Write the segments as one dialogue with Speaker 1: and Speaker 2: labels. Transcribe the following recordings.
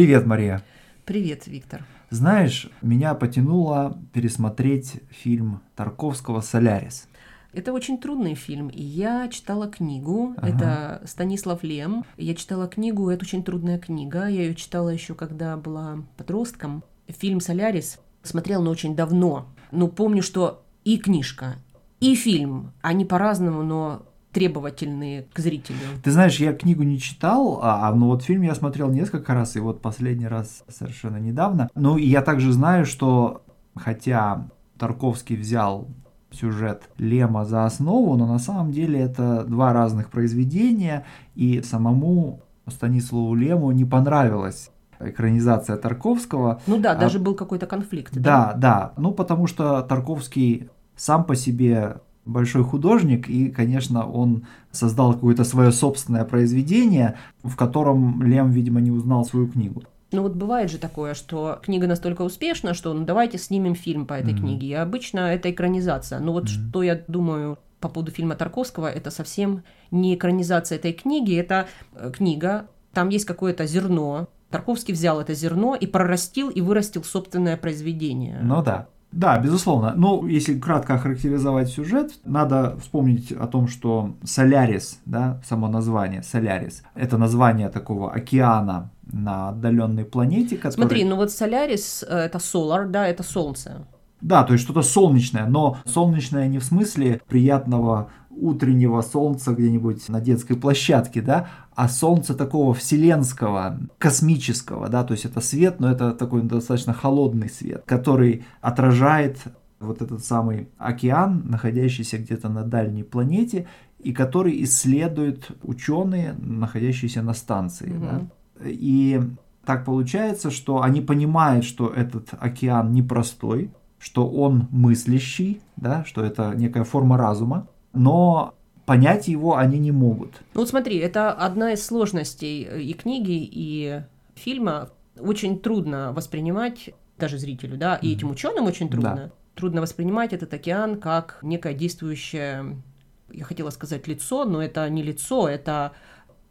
Speaker 1: Привет, Мария.
Speaker 2: Привет, Виктор.
Speaker 1: Знаешь, меня потянуло пересмотреть фильм Тарковского «Солярис».
Speaker 2: Это очень трудный фильм. И я читала книгу.
Speaker 1: Ага.
Speaker 2: Это Станислав Лем. Я читала книгу. Это очень трудная книга. Я ее читала еще, когда была подростком. Фильм «Солярис» смотрела, но очень давно. Но помню, что и книжка, и фильм, они по-разному, но требовательные к зрителю.
Speaker 1: Ты знаешь, я книгу не читал, а, а, но вот фильм я смотрел несколько раз, и вот последний раз совершенно недавно. Ну, и я также знаю, что хотя Тарковский взял сюжет Лема за основу, но на самом деле это два разных произведения, и самому Станиславу Лему не понравилась экранизация Тарковского.
Speaker 2: Ну да, а, даже был какой-то конфликт.
Speaker 1: Да, да, да. Ну, потому что Тарковский сам по себе большой художник, и, конечно, он создал какое-то свое собственное произведение, в котором Лем, видимо, не узнал свою книгу.
Speaker 2: Ну вот бывает же такое, что книга настолько успешна, что ну давайте снимем фильм по этой mm-hmm. книге. И обычно это экранизация. Но вот mm-hmm. что я думаю по поводу фильма Тарковского, это совсем не экранизация этой книги, это э, книга, там есть какое-то зерно. Тарковский взял это зерно и прорастил и вырастил собственное произведение.
Speaker 1: Ну да. Да, безусловно. Но если кратко охарактеризовать сюжет, надо вспомнить о том, что Солярис, да, само название Солярис, это название такого океана на отдаленной планете. Который...
Speaker 2: Смотри, ну вот Солярис э, это Solar, да, это Солнце.
Speaker 1: Да, то есть что-то солнечное, но солнечное не в смысле приятного утреннего солнца где-нибудь на детской площадке, да, а солнце такого вселенского, космического, да, то есть это свет, но это такой достаточно холодный свет, который отражает вот этот самый океан, находящийся где-то на дальней планете, и который исследуют ученые, находящиеся на станции. Угу. Да? И так получается, что они понимают, что этот океан непростой, что он мыслящий, да, что это некая форма разума, но понять его они не могут.
Speaker 2: Ну вот смотри, это одна из сложностей и книги, и фильма. Очень трудно воспринимать даже зрителю, да, и этим ученым очень трудно. Да. Трудно воспринимать этот океан как некое действующее, я хотела сказать лицо, но это не лицо, это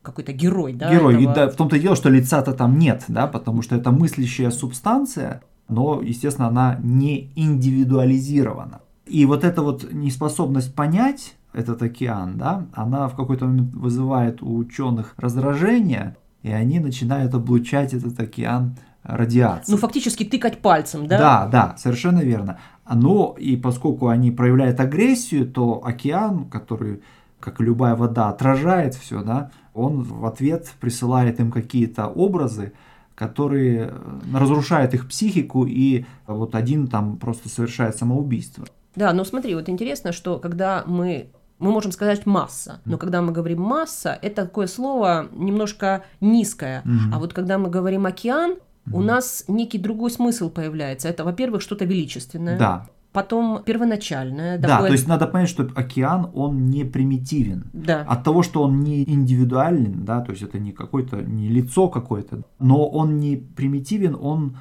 Speaker 2: какой-то герой, да?
Speaker 1: Герой. Этого... И да, в том-то и дело, что лица-то там нет, да, потому что это мыслящая субстанция, но, естественно, она не индивидуализирована. И вот эта вот неспособность понять этот океан, да, она в какой-то момент вызывает у ученых раздражение, и они начинают облучать этот океан радиацией.
Speaker 2: Ну, фактически тыкать пальцем, да?
Speaker 1: Да, да, совершенно верно. Но и поскольку они проявляют агрессию, то океан, который, как и любая вода, отражает все, да, он в ответ присылает им какие-то образы, которые разрушают их психику, и вот один там просто совершает самоубийство.
Speaker 2: Да, но смотри, вот интересно, что когда мы мы можем сказать масса, но когда мы говорим масса, это такое слово немножко низкое. Mm-hmm. А вот когда мы говорим океан, mm-hmm. у нас некий другой смысл появляется. Это, во-первых, что-то величественное.
Speaker 1: Да.
Speaker 2: Потом первоначальное.
Speaker 1: Да, такое... то есть надо понять, что океан, он не примитивен.
Speaker 2: Да.
Speaker 1: От того, что он не индивидуален, да, то есть это не какое-то, не лицо какое-то, но он не примитивен, он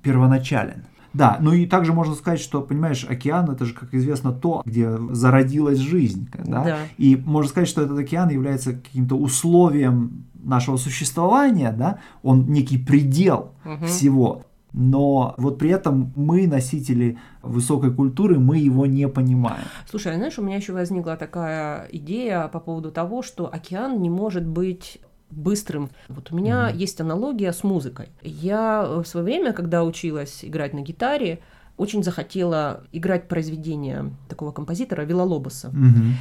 Speaker 1: первоначален. Да, ну и также можно сказать, что, понимаешь, океан это же, как известно, то, где зародилась жизнь. Да?
Speaker 2: Да.
Speaker 1: И можно сказать, что этот океан является каким-то условием нашего существования, да, он некий предел угу. всего. Но вот при этом мы, носители высокой культуры, мы его не понимаем.
Speaker 2: Слушай, а знаешь, у меня еще возникла такая идея по поводу того, что океан не может быть быстрым. Вот у меня mm-hmm. есть аналогия с музыкой. Я в свое время, когда училась играть на гитаре, очень захотела играть произведения такого композитора Вилалобоса.
Speaker 1: Mm-hmm.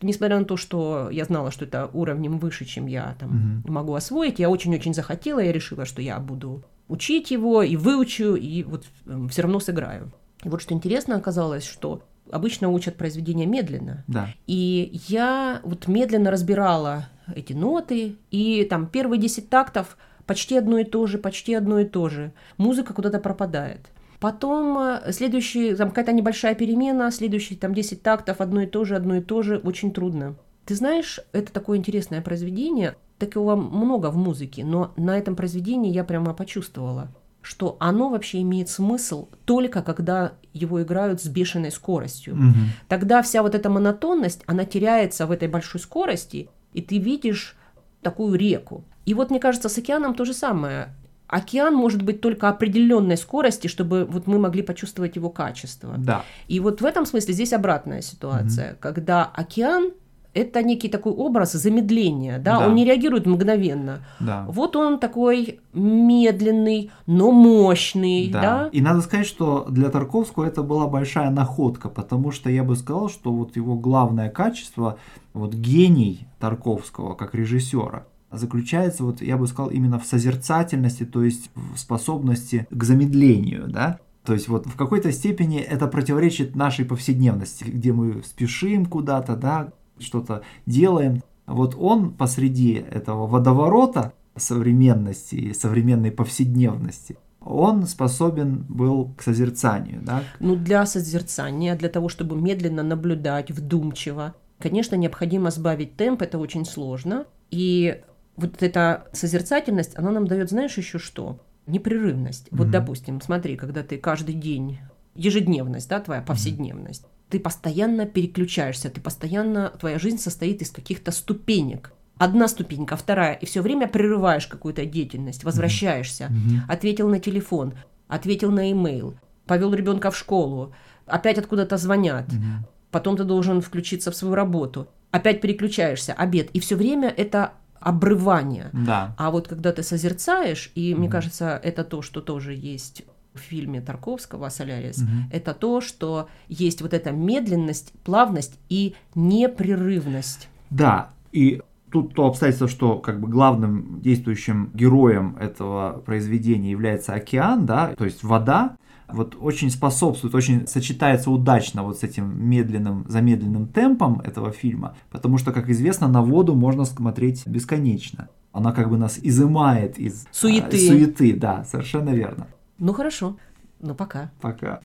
Speaker 2: Несмотря на то, что я знала, что это уровнем выше, чем я там mm-hmm. могу освоить, я очень-очень захотела, я решила, что я буду учить его и выучу, и вот эм, все равно сыграю. И вот что интересно оказалось, что обычно учат произведения медленно.
Speaker 1: Да.
Speaker 2: И я вот медленно разбирала эти ноты, и там первые 10 тактов почти одно и то же, почти одно и то же. Музыка куда-то пропадает. Потом э, следующий, там какая-то небольшая перемена, следующие там 10 тактов, одно и то же, одно и то же, очень трудно. Ты знаешь, это такое интересное произведение, такого много в музыке, но на этом произведении я прямо почувствовала, что оно вообще имеет смысл только когда его играют с бешеной скоростью.
Speaker 1: Угу.
Speaker 2: Тогда вся вот эта монотонность, она теряется в этой большой скорости, и ты видишь такую реку. И вот мне кажется, с океаном то же самое. океан может быть только определенной скорости, чтобы вот мы могли почувствовать его качество.
Speaker 1: Да.
Speaker 2: И вот в этом смысле здесь обратная ситуация, угу. когда океан это некий такой образ замедления, да, да. он не реагирует мгновенно.
Speaker 1: Да.
Speaker 2: Вот он такой медленный, но мощный, да. да.
Speaker 1: И надо сказать, что для Тарковского это была большая находка, потому что я бы сказал, что вот его главное качество, вот гений Тарковского как режиссера, заключается, вот я бы сказал, именно в созерцательности, то есть в способности к замедлению, да. То есть вот в какой-то степени это противоречит нашей повседневности, где мы спешим куда-то, да, что-то делаем. Вот он посреди этого водоворота современности и современной повседневности, он способен был к созерцанию. Да?
Speaker 2: Ну, для созерцания, для того, чтобы медленно наблюдать, вдумчиво, конечно, необходимо сбавить темп, это очень сложно. И вот эта созерцательность, она нам дает, знаешь, еще что? Непрерывность. Mm-hmm. Вот, допустим, смотри, когда ты каждый день, ежедневность, да, твоя повседневность, mm-hmm ты постоянно переключаешься, ты постоянно, твоя жизнь состоит из каких-то ступенек. Одна ступенька, вторая, и все время прерываешь какую-то деятельность, возвращаешься, mm-hmm. ответил на телефон, ответил на имейл, повел ребенка в школу, опять откуда-то звонят, mm-hmm. потом ты должен включиться в свою работу, опять переключаешься, обед, и все время это обрывание.
Speaker 1: Да.
Speaker 2: А вот когда ты созерцаешь, и mm-hmm. мне кажется, это то, что тоже есть в фильме Тарковского «Солярис», угу. это то, что есть вот эта медленность, плавность и непрерывность.
Speaker 1: Да, и тут то обстоятельство, что как бы главным действующим героем этого произведения является океан, да, то есть вода, вот очень способствует, очень сочетается удачно вот с этим медленным, замедленным темпом этого фильма, потому что, как известно, на воду можно смотреть бесконечно. Она как бы нас изымает из
Speaker 2: суеты.
Speaker 1: А, суеты, да, совершенно верно.
Speaker 2: Ну хорошо. Ну пока.
Speaker 1: Пока.